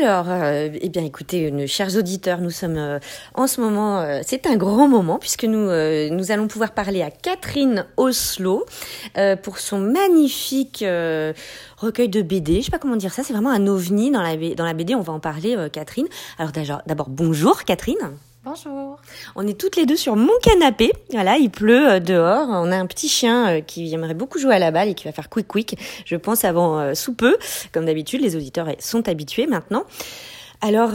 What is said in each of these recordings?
Alors, euh, eh bien, écoutez, nos chers auditeurs, nous sommes euh, en ce moment, euh, c'est un grand moment puisque nous euh, allons pouvoir parler à Catherine Oslo euh, pour son magnifique euh, recueil de BD. Je sais pas comment dire ça, c'est vraiment un ovni dans la dans la BD. On va en parler, euh, Catherine. Alors d'abord, bonjour, Catherine. Bonjour. On est toutes les deux sur mon canapé. Voilà, il pleut euh, dehors. On a un petit chien euh, qui aimerait beaucoup jouer à la balle et qui va faire quick quick, je pense, avant euh, sous peu. Comme d'habitude, les auditeurs sont habitués maintenant. Alors,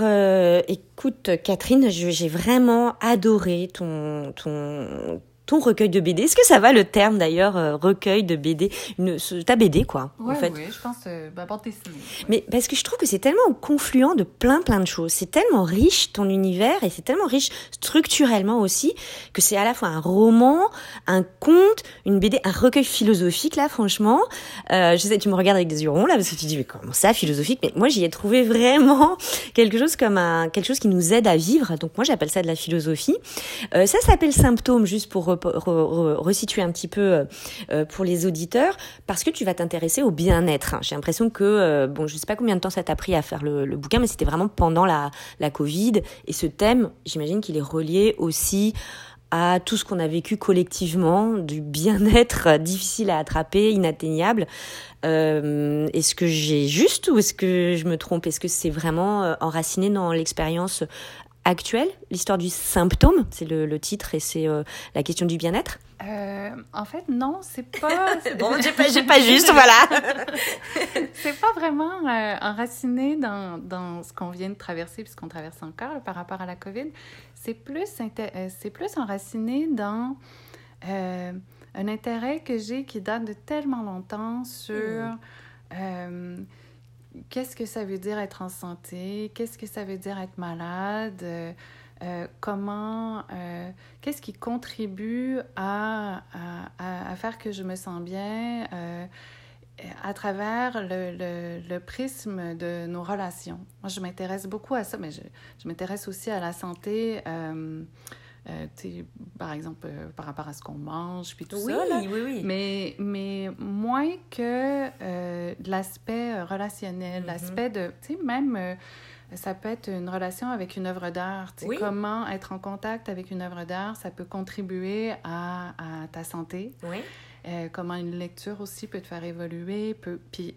écoute, Catherine, j'ai vraiment adoré ton, ton, ton recueil de BD. Est-ce que ça va le terme d'ailleurs, euh, recueil de BD Une, Ta BD, quoi, en fait. oui, je pense euh, ben, bande dessinée. ouais. Mais parce que je trouve que c'est tellement confluent de plein plein de choses. C'est tellement riche ton univers et c'est tellement riche structurellement aussi que c'est à la fois un roman, un conte, une BD, un recueil philosophique là franchement. Euh, je sais, tu me regardes avec des yeux ronds là parce que tu dis mais comment ça philosophique? Mais moi j'y ai trouvé vraiment quelque chose comme un quelque chose qui nous aide à vivre. Donc moi j'appelle ça de la philosophie. Euh, ça s'appelle symptômes juste pour resituer un petit peu euh, euh, pour les auditeurs parce que tu vas t'intéresser au bien-être. hein. J'ai l'impression que, euh, bon, je sais pas combien de temps ça t'a pris à faire le, bouquin, mais c'était vraiment pendant la, la Covid. Et ce thème, j'imagine qu'il est relié aussi à tout ce qu'on a vécu collectivement, du bien-être difficile à attraper, inatteignable. Est-ce que j'ai juste ou est-ce que je me trompe? Est-ce que c'est vraiment enraciné dans l'expérience actuelle L'histoire du symptôme, c'est le, le titre et c'est euh, la question du bien-être Euh, en fait, non, c'est pas. Bon, j'ai pas, pas juste, voilà. c'est pas vraiment euh, enraciné dans, dans ce qu'on vient de traverser, puisqu'on traverse encore là, par rapport à la COVID. C'est plus, c'est plus enraciné dans un intérêt que j'ai qui date de tellement longtemps sur Mm. Qu'est-ce que ça veut dire être en santé, qu'est-ce que ça veut dire être malade? euh, comment, euh, qu'est-ce qui contribue à- à faire que je me sens bien euh, à travers le, le, le prisme de nos relations? Moi, je m'intéresse beaucoup à ça, mais je, je m'intéresse aussi à la santé, euh, par exemple, euh, par rapport à ce qu'on mange, puis tout oui, ça. là. oui, oui. Mais, mais moins que euh, de l'aspect euh, relationnel, Mhm. l'aspect de, tu sais, même, ça peut être une relation avec une œuvre d'art. Oui. Comment être en contact avec une œuvre d'art, ça peut contribuer à, à ta santé. Oui. Comment une lecture aussi peut te faire évoluer, peut, puis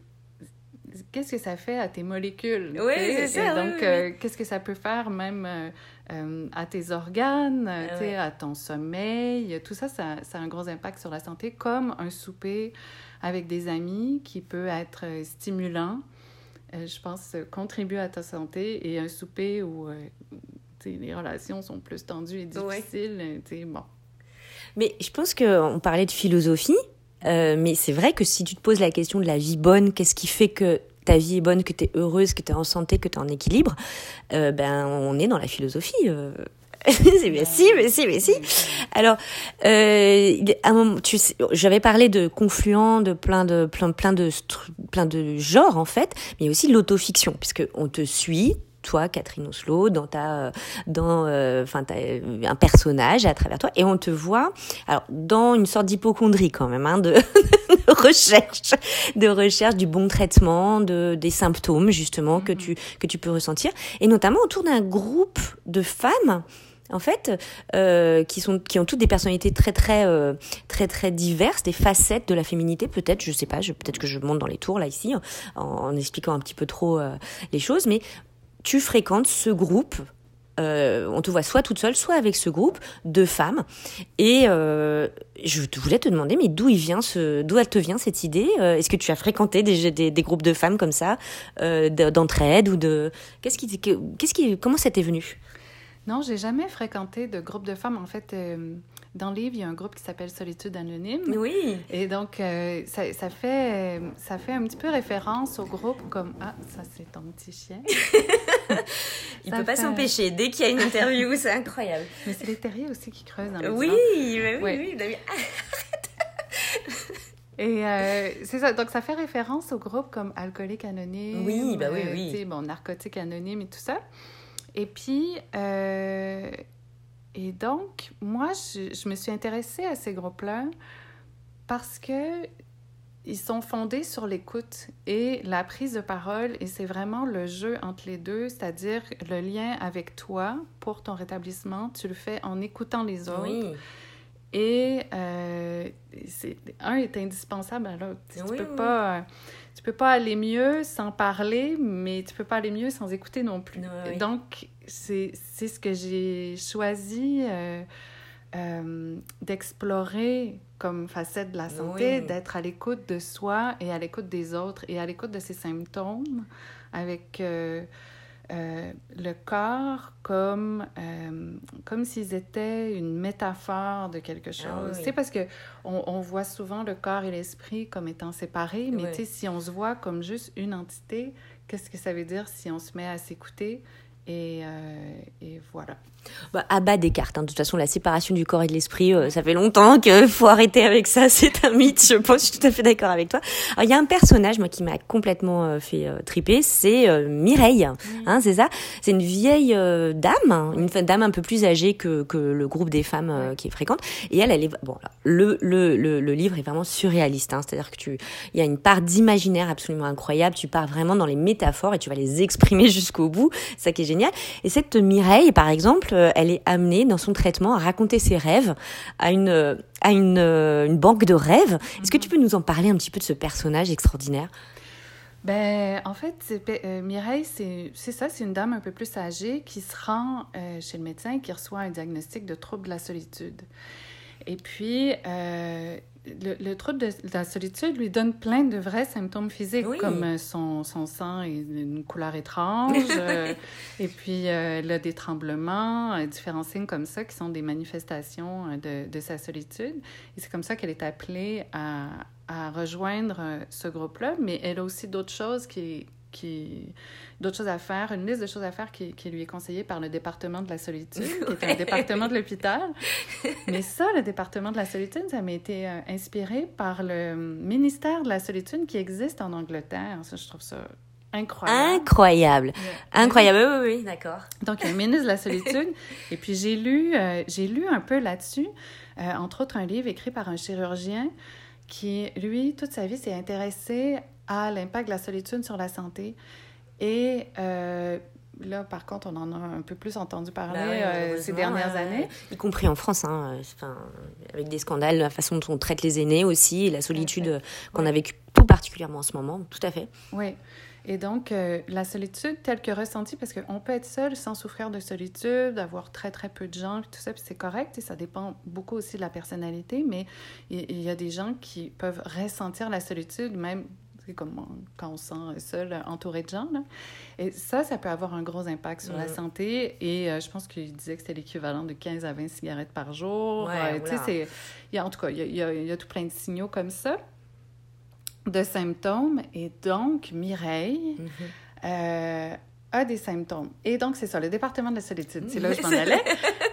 qu'est-ce que ça fait à tes molécules? Oui, c'est ça, Et donc, oui, euh, qu'est-ce que ça peut faire même euh, euh, à tes organes, Ah ouais. à ton sommeil? Tout ça, ça, ça a un gros impact sur la santé, comme un souper avec des amis qui peut être stimulant, je pense, contribue à ta santé, et un souper où... les relations sont plus tendues et Ouais. difficiles, sais, bon. Mais je pense qu'on parlait de philosophie, euh, mais c'est vrai que si tu te poses la question de la vie bonne, qu'est-ce qui fait que ta vie est bonne, que tu es heureuse, que tu es en santé, que tu es en équilibre, euh, ben on est dans la philosophie. euh. Mais si, mais si, mais si. Alors, euh, il est- à un moment, tu sais, j'avais parlé de confluent, de plein de plein plein de plein de genres en fait, mais il y a aussi l'autofiction puisque on te suit toi Catherine Oslo dans ta euh, dans euh, enfin euh, un personnage à travers toi et on te voit alors dans une sorte d'hypochondrie quand même hein, de, de recherche de recherche du bon traitement de des symptômes justement que Mhm. tu que tu peux ressentir et notamment autour d'un groupe de femmes en fait, euh, qui sont qui ont toutes des personnalités très très euh, très très diverses, des facettes de la féminité peut-être, je sais pas, peut-être que je monte dans les tours là ici en, en expliquant un petit peu trop euh, les choses, mais tu fréquentes ce groupe. euh, on te voit soit toute seule, soit avec ce groupe de femmes. Et euh, je voulais te demander, mais d'où il vient ce, d'où elle te vient cette idée Euh, Est-ce que tu as fréquenté des, des, des groupes de femmes comme ça, euh, de- d'entraide ou de qu'est-ce qui, qu'est-ce qui, comment ça t'est venu? Non, j'ai jamais fréquenté de groupe de femmes. En fait, dans le livre, il y a un groupe qui s'appelle Solitude Anonyme. Oui. Et donc, euh, ça, ça fait, ça fait un petit peu référence au groupe comme... Ah, ça, c'est ton petit chien. Il Ça peut pas s'empêcher. Dès qu'il y a une interview, c'est incroyable. Mais c'est les terriers aussi qui creusent le Oui, divan. oui, oui, Ouais. oui, David. Et euh, c'est ça. Donc, ça fait référence au groupe comme Alcoolique Anonyme. Oui, bah oui, euh, oui. tu sais, bon, Narcotique Anonyme et tout ça. Et puis... euh, et donc, moi, je, je me suis intéressée à ces groupes-là parce que ils sont fondés sur l'écoute et la prise de parole, et c'est vraiment le jeu entre les deux, c'est-à-dire le lien avec toi pour ton rétablissement, tu le fais en écoutant les autres. Oui. Et euh, un est indispensable à l'autre. Tu, peux oui. pas, tu peux pas aller mieux sans parler, mais tu peux pas aller mieux sans écouter non plus. Donc, c'est, c'est ce que j'ai choisi euh, euh, d'explorer comme facette de la santé, Oui. d'être à l'écoute de soi et à l'écoute des autres et à l'écoute de ses symptômes avec euh, euh, le corps comme, comme s'ils étaient une métaphore de quelque chose. Ah oui. Tu sais, parce que on, on voit souvent le corps et l'esprit comme étant séparés, mais Oui. si on se voit comme juste une entité, qu'est-ce que ça veut dire si on se met à s'écouter? Et, euh, et voilà. Bah, à bas des cartes. hein. De toute façon, la séparation du corps et de l'esprit, euh, ça fait longtemps qu'il faut arrêter avec ça. C'est un mythe, je pense. Je suis tout à fait d'accord avec toi. Alors, il y a un personnage, moi, qui m'a complètement euh, fait triper. C'est Mireille. Hein, c'est ça? C'est une vieille dame, hein, une dame un peu plus âgée que, que le groupe des femmes qui est fréquente. Et elle, elle est... Bon, alors, le, le, le, le livre est vraiment surréaliste. Hein, C'est-à-dire que tu... Il y a une part d'imaginaire absolument incroyable. Tu pars vraiment dans les métaphores et tu vas les exprimer jusqu'au bout. C'est ça qui est génial. Et cette Mireille, par exemple, euh, elle est amenée dans son traitement à raconter ses rêves à une, euh, à une, euh, une banque de rêves. Est-ce que tu peux nous en parler un petit peu de ce personnage extraordinaire? Ben, en fait, euh, Mireille, c'est c'est ça, c'est une dame un peu plus âgée qui se rend euh, chez le médecin et qui reçoit un diagnostic de trouble de la solitude. Et puis, euh, le, le trouble de, la solitude lui donne plein de vrais symptômes physiques, Oui. comme euh, son, son sang est d'une couleur étrange, euh, et puis euh, elle a des tremblements, euh, différents signes comme ça qui sont des manifestations de, de sa solitude. Et c'est comme ça qu'elle est appelée à, à rejoindre ce groupe-là, mais elle a aussi d'autres choses qui, qui d'autres choses à faire, une liste de choses à faire qui, qui lui est conseillée par le département de la solitude, qui est un département de l'hôpital. Mais ça, le département de la solitude, ça m'a été euh, inspiré par le ministère de la solitude qui existe en Angleterre. Ça, je trouve ça incroyable. Incroyable. Incroyable, oui, oui, oui, d'accord. Donc, il y a un ministre de la solitude. Et puis, j'ai lu, euh, j'ai lu un peu là-dessus, euh, entre autres un livre écrit par un chirurgien qui, lui, toute sa vie, s'est intéressé à l'impact de la solitude sur la santé. Et euh, là, par contre, on en a un peu plus entendu parler Bah ouais, euh, ces dernières années. Y compris en France, hein, euh, enfin, avec des scandales, la façon dont on traite les aînés aussi, et la solitude qu'on a vécue tout particulièrement en ce moment, tout à fait. Oui. Et donc, euh, la solitude telle que ressentie, parce qu'on peut être seul sans souffrir de solitude, avoir très, très peu de gens, tout ça, puis c'est correct, et ça dépend beaucoup aussi de la personnalité, mais il il y, a des gens qui peuvent ressentir la solitude, même c'est comme quand on se sent seul, entouré de gens. Là. Et ça, ça peut avoir un gros impact sur la Mhm. santé. Et euh, je pense qu'il disait que c'était l'équivalent de 15 à 20 cigarettes par jour. Ouais, Euh, c'est... y a- En tout cas, il y a, y a- y a tout plein de signaux comme ça, de symptômes. Et donc, Mireille euh, a des symptômes. Et donc, c'est ça, le département de la solitude, c'est là où je m'en allais,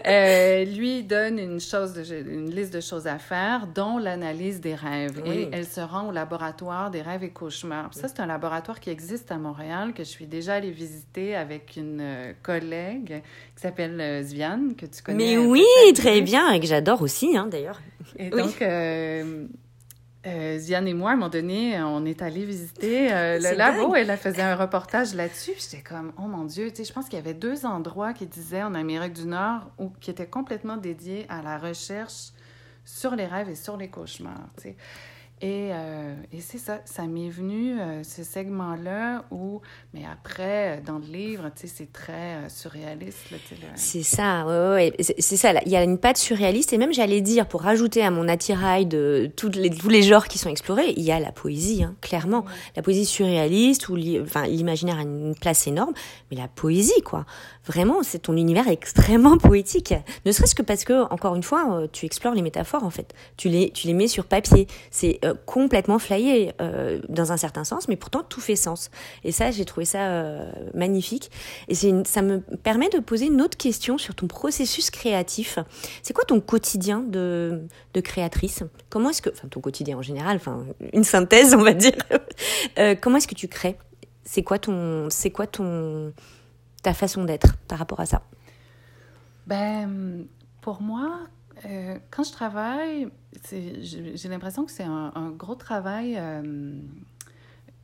euh, lui donne une, chose de, une liste de choses à faire, dont l'analyse des rêves. Oui. Et elle se rend au laboratoire des rêves et cauchemars. Puis ça, c'est un laboratoire qui existe à Montréal, que je suis déjà allée visiter avec une euh, collègue qui s'appelle euh, Zviane, que tu connais. Mais euh, oui, très bien, et que j'adore aussi, hein, d'ailleurs. Et Oui. donc, euh, euh, Ziane et moi, à un moment donné, on est allés visiter euh, le labo. Elle a faisait un reportage là-dessus. J'étais comme, oh mon Dieu, tu sais, je pense qu'il y avait deux endroits qui disaient en Amérique du Nord ou qui étaient complètement dédiés à la recherche sur les rêves et sur les cauchemars. tu sais. Et, euh, et c'est ça, ça m'est venu, euh, ce segment-là, où, mais après, euh, dans le livre, tu sais, c'est très euh, surréaliste. Là, là. C'est ça, ouais, ouais, ouais. C'est- ça. là. Il y a une patte surréaliste et même j'allais dire pour rajouter à mon attirail de toutes les, tous les genres qui sont explorés, il y a la poésie, hein, clairement. La poésie surréaliste où l'imaginaire a une place énorme, mais la poésie quoi. Vraiment, c'est ton univers est extrêmement poétique. Ne serait-ce que parce que encore une fois, tu explores les métaphores en fait. Tu les tu les mets sur papier. C'est euh, complètement flyé euh, dans un certain sens, mais pourtant tout fait sens. Et ça, j'ai trouvé ça euh, magnifique. Et une- ça me permet de poser une autre question sur ton processus créatif. C'est quoi ton quotidien de, de créatrice? Comment est-ce que, enfin ton quotidien en général, enfin une synthèse on va dire. Comment est-ce que tu crées? C'est quoi ton, c'est quoi ton, ta façon d'être par rapport à ça? Ben, pour moi, quand je travaille, j'ai l'impression que c'est un, un, gros travail, euh,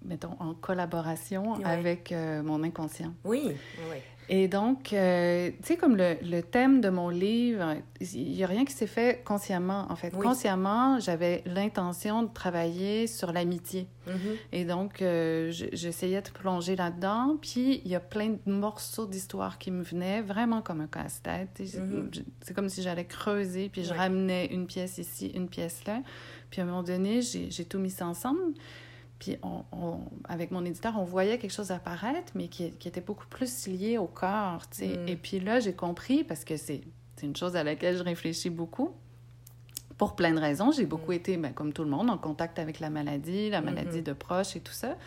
mettons, en collaboration avec euh, mon inconscient. Oui, oui. Et donc, euh, tu sais, comme le, le, thème de mon livre, il n'y a rien qui s'est fait consciemment, en fait. Consciemment, j'avais l'intention de travailler sur l'amitié. Mm-hmm. Et donc, euh, j'essayais de plonger là-dedans. Puis, il y a plein de morceaux d'histoire qui me venaient, vraiment comme un casse-tête. Mm-hmm. C'est comme si j'allais creuser, puis je ramenais une pièce ici, une pièce là. Puis, à un moment donné, j'ai tout mis ça ensemble. Puis, on, avec mon éditeur, on voyait quelque chose apparaître, mais qui, qui était beaucoup plus lié au corps. Mm. Et puis là, j'ai compris, parce que c'est une chose à laquelle je réfléchis beaucoup, pour plein de raisons. J'ai beaucoup mm. été, ben, comme tout le monde, en contact avec la maladie, la maladie mm-hmm. de proches et tout ça.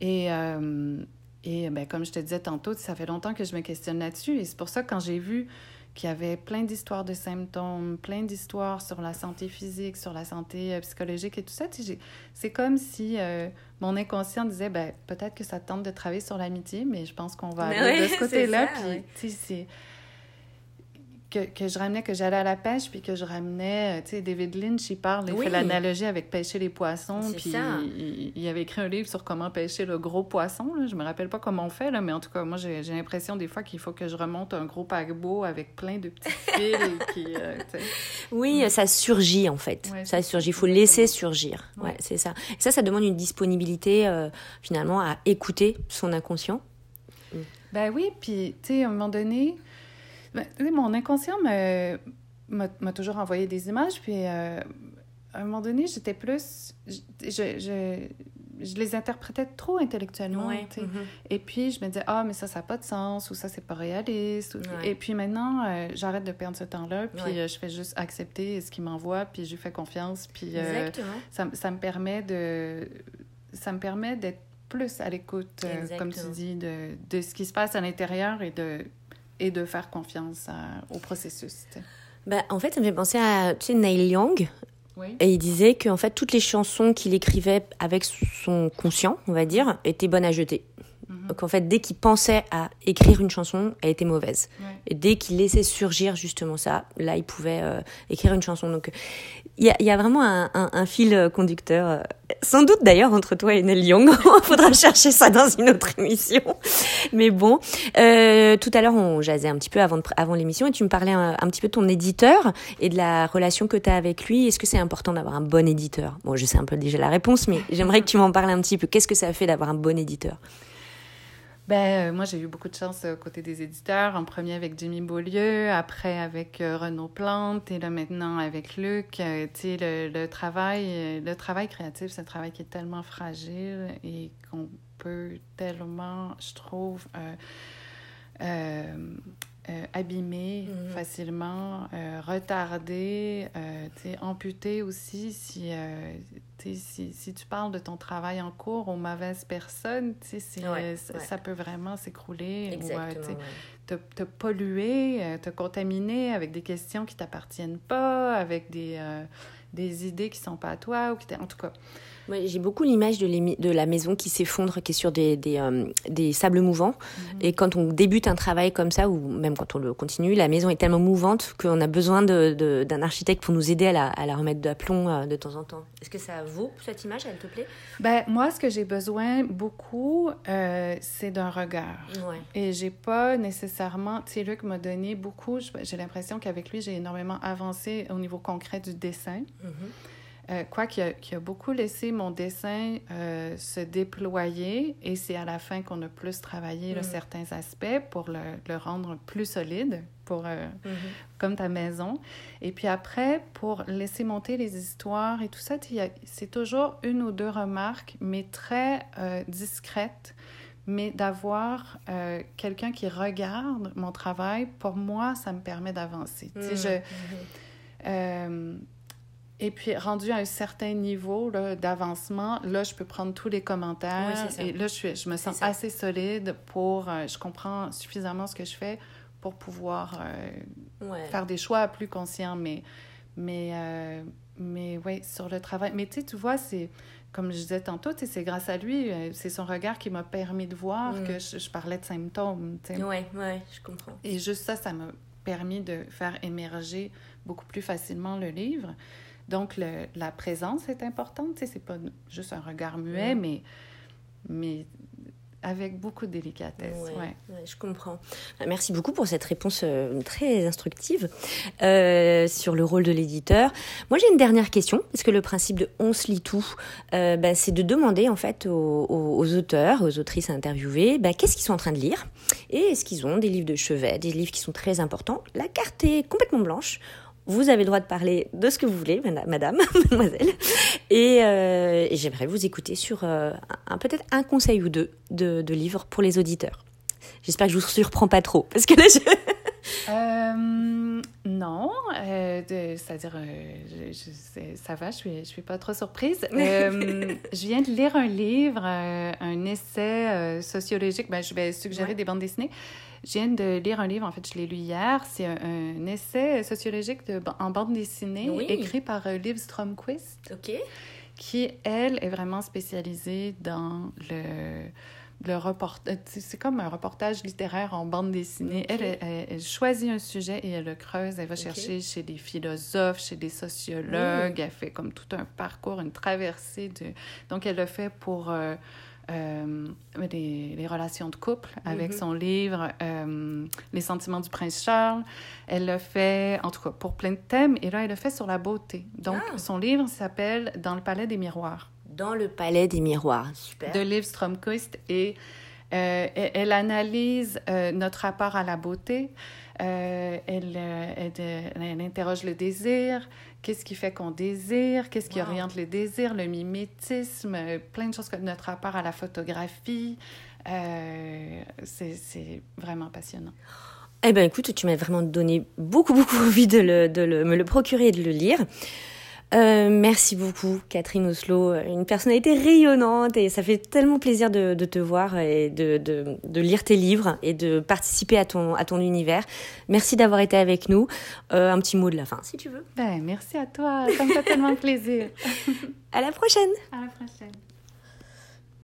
Et, euh, et ben, comme je te disais tantôt, ça fait longtemps que je me questionne là-dessus. Et c'est pour ça que quand j'ai vu qui avait plein d'histoires de symptômes, plein d'histoires sur la santé physique, sur la santé euh, psychologique et tout ça. C'est comme si euh, mon inconscient disait, ben, peut-être que ça tente de travailler sur l'amitié, mais je pense qu'on va aller de ce côté-là. Puis, que, que, je ramenais, que j'allais à la pêche, puis que je ramenais, euh, tu sais, David Lynch, il parle, il fait l'analogie avec pêcher les poissons, puis il, il, avait écrit un livre sur comment pêcher le gros poisson, là. je me rappelle pas comment on fait, là, mais en tout cas, moi, j'ai l'impression des fois qu'il faut que je remonte un gros paquebot avec plein de petits fils, qui, euh, Oui, ça surgit, en fait, ça surgit, il faut laisser surgir, ouais, c'est ça. Et ça, ça demande une disponibilité, euh, finalement, à écouter son inconscient. Ben oui, puis, tu sais, à un moment donné ben, mon inconscient m'a toujours envoyé des images, puis euh, à un moment donné, j'étais plus. Je, je, je, les interprétais trop intellectuellement. Mm-hmm. Et puis, je me disais, ah, mais ça, ça n'a pas de sens, ou ça, c'est pas réaliste. Et puis maintenant, euh, j'arrête de perdre ce temps-là, puis euh, je fais juste accepter ce qu'il m'envoie, puis je lui fais confiance, puis ça, ça, me permet de. Ça me permet d'être plus à l'écoute, comme tu dis, de, de ce qui se passe à l'intérieur et de et de faire confiance au processus. Bah, en fait, ça me fait penser à tu sais, Neil Young. Et il disait que en fait, toutes les chansons qu'il écrivait avec son conscient, on va dire, étaient bonnes à jeter. Mhm. Donc en fait, dès qu'il pensait à écrire une chanson, elle était mauvaise. Et dès qu'il laissait surgir justement ça, là, il pouvait euh, écrire une chanson. Donc il y a, y a, vraiment un, un, un, fil conducteur, euh, sans doute d'ailleurs entre toi et Neil Young. Il faudra chercher ça dans une autre émission. Mais bon, euh, tout à l'heure on jasait un petit peu avant, avant l'émission et tu me parlais un, un, petit peu de ton éditeur et de la relation que tu as avec lui. Est-ce que c'est important d'avoir un bon éditeur? Bon, je sais un peu déjà la réponse, mais j'aimerais que tu m'en parles un petit peu. Qu'est-ce que ça fait d'avoir un bon éditeur? Ben, euh, moi, j'ai eu beaucoup de chance aux côté des éditeurs. En premier avec Jimmy Beaulieu, après avec euh, Renaud Plante et là maintenant avec Luc. Euh, tu sais, le, le, travail, le travail créatif, c'est un travail qui est tellement fragile et qu'on peut tellement, je trouve, euh, abîmé mhm. facilement, euh, retardé, euh, amputé aussi si, si, si, tu parles de ton travail en cours aux mauvaises personnes, ouais, ça, peut vraiment s'écrouler ou te, te, polluer, te contaminer avec des questions qui t'appartiennent pas, avec des, des idées qui sont pas à toi ou qui en tout cas j'ai beaucoup l'image de, de, la maison qui s'effondre, qui est sur des, des, euh, des sables mouvants. Mhm. Et quand on débute un travail comme ça, ou même quand on le continue, la maison est tellement mouvante qu'on a besoin d'un architecte pour nous aider à la, à la remettre d'aplomb euh, de temps en temps. Est-ce que ça vaut cette image, elle te plaît? Ben, Moi, ce que j'ai besoin beaucoup, euh, c'est d'un regard. Ouais. Et j'ai pas nécessairement... Tu sais, Luc m'a donné beaucoup... J'ai l'impression qu'avec lui, j'ai énormément avancé au niveau concret du dessin. Mhm. Euh, quoi qu'il a, a, beaucoup laissé mon dessin euh, se déployer et c'est à la fin qu'on a plus travaillé mm. certains aspects pour le, le, rendre plus solide, pour, euh, mm-hmm. comme ta maison. Et puis après, pour laisser monter les histoires et tout ça, c'est toujours une ou deux remarques, mais très discrètes mais d'avoir quelqu'un qui regarde mon travail, pour moi, ça me permet d'avancer. Mm. Je, mm-hmm. Et puis, rendu à un certain niveau d'avancement, là, je peux prendre tous les commentaires. et là, je, suis, je me sens assez solide pour... Euh, je comprends suffisamment ce que je fais pour pouvoir euh, faire des choix plus conscients. Mais, mais, euh, mais oui, sur le travail... Mais tu vois, c'est... Comme je disais tantôt, c'est grâce à lui, c'est son regard qui m'a permis de voir mm. que je, je, parlais de symptômes. Oui, oui, je comprends. Et juste ça, ça m'a permis de faire émerger beaucoup plus facilement le livre. Donc, le, la présence est importante. Tu sais, c'est pas juste un regard muet, mais, mais avec beaucoup de délicatesse. Ouais, ouais. ouais, je comprends. Merci beaucoup pour cette réponse euh, très instructive euh, sur le rôle de l'éditeur. Moi, j'ai une dernière question, parce que le principe de on se lit tout, euh, bah, c'est de demander en fait aux auteurs, aux autrices interviewées, bah, qu'est-ce qu'ils sont en train de lire? Et est-ce qu'ils ont des livres de chevet, des livres qui sont très importants? La carte est complètement blanche. Vous avez le droit de parler de ce que vous voulez, mada- madame, mademoiselle. Et, euh, et j'aimerais vous écouter sur euh, un, peut-être un conseil ou deux de, de livres pour les auditeurs. J'espère que je vous surprends pas trop, parce que là, je... Euh, non, euh, c'est-à-dire, euh, ça va, je suis, je suis pas trop surprise. Euh, je viens de lire un livre, un essai sociologique. Ben, je vais suggérer Ouais. des bandes dessinées. Je viens de lire un livre, en fait, je l'ai lu hier. C'est un, un essai sociologique de, en bande dessinée Oui. écrit par Liv Stromquist Ok. qui, elle, est vraiment spécialisée dans le, le reportage. C'est comme un reportage littéraire en bande dessinée. Elle, elle, elle- elle choisit un sujet et elle le creuse. Elle va chercher chez des philosophes, chez des sociologues. Elle fait comme tout un parcours, une traversée. De... Donc, elle le fait pour... euh, euh, les, les relations de couple avec Mhm. son livre euh, Les sentiments du prince Charles. Elle le fait, en tout cas, pour plein de thèmes. Et là, elle le fait sur la beauté. Donc, Ah. son livre s'appelle Dans le palais des miroirs Dans le palais des miroirs. Super. de Liv Stromquist. Et euh, elle, elle analyse euh, notre rapport à la beauté. Euh, elle, elle, elle interroge le désir. Qu'est-ce qui fait qu'on désire? Qu'est-ce qui Wow. oriente le désir? Le mimétisme, plein de choses comme notre rapport à la photographie. C'est vraiment passionnant. Eh ben écoute, tu m'as vraiment donné beaucoup, beaucoup envie de, le, de le- me le procurer et de le lire. Euh, merci beaucoup, Catherine Oslo, une personnalité rayonnante et ça fait tellement plaisir de, de te voir et de, de, de lire tes livres et de participer à ton, à ton univers. Merci d'avoir été avec nous. Euh, un petit mot de la fin, si tu veux. Ben, merci à toi. Ça me fait tellement plaisir. À la prochaine! À la prochaine.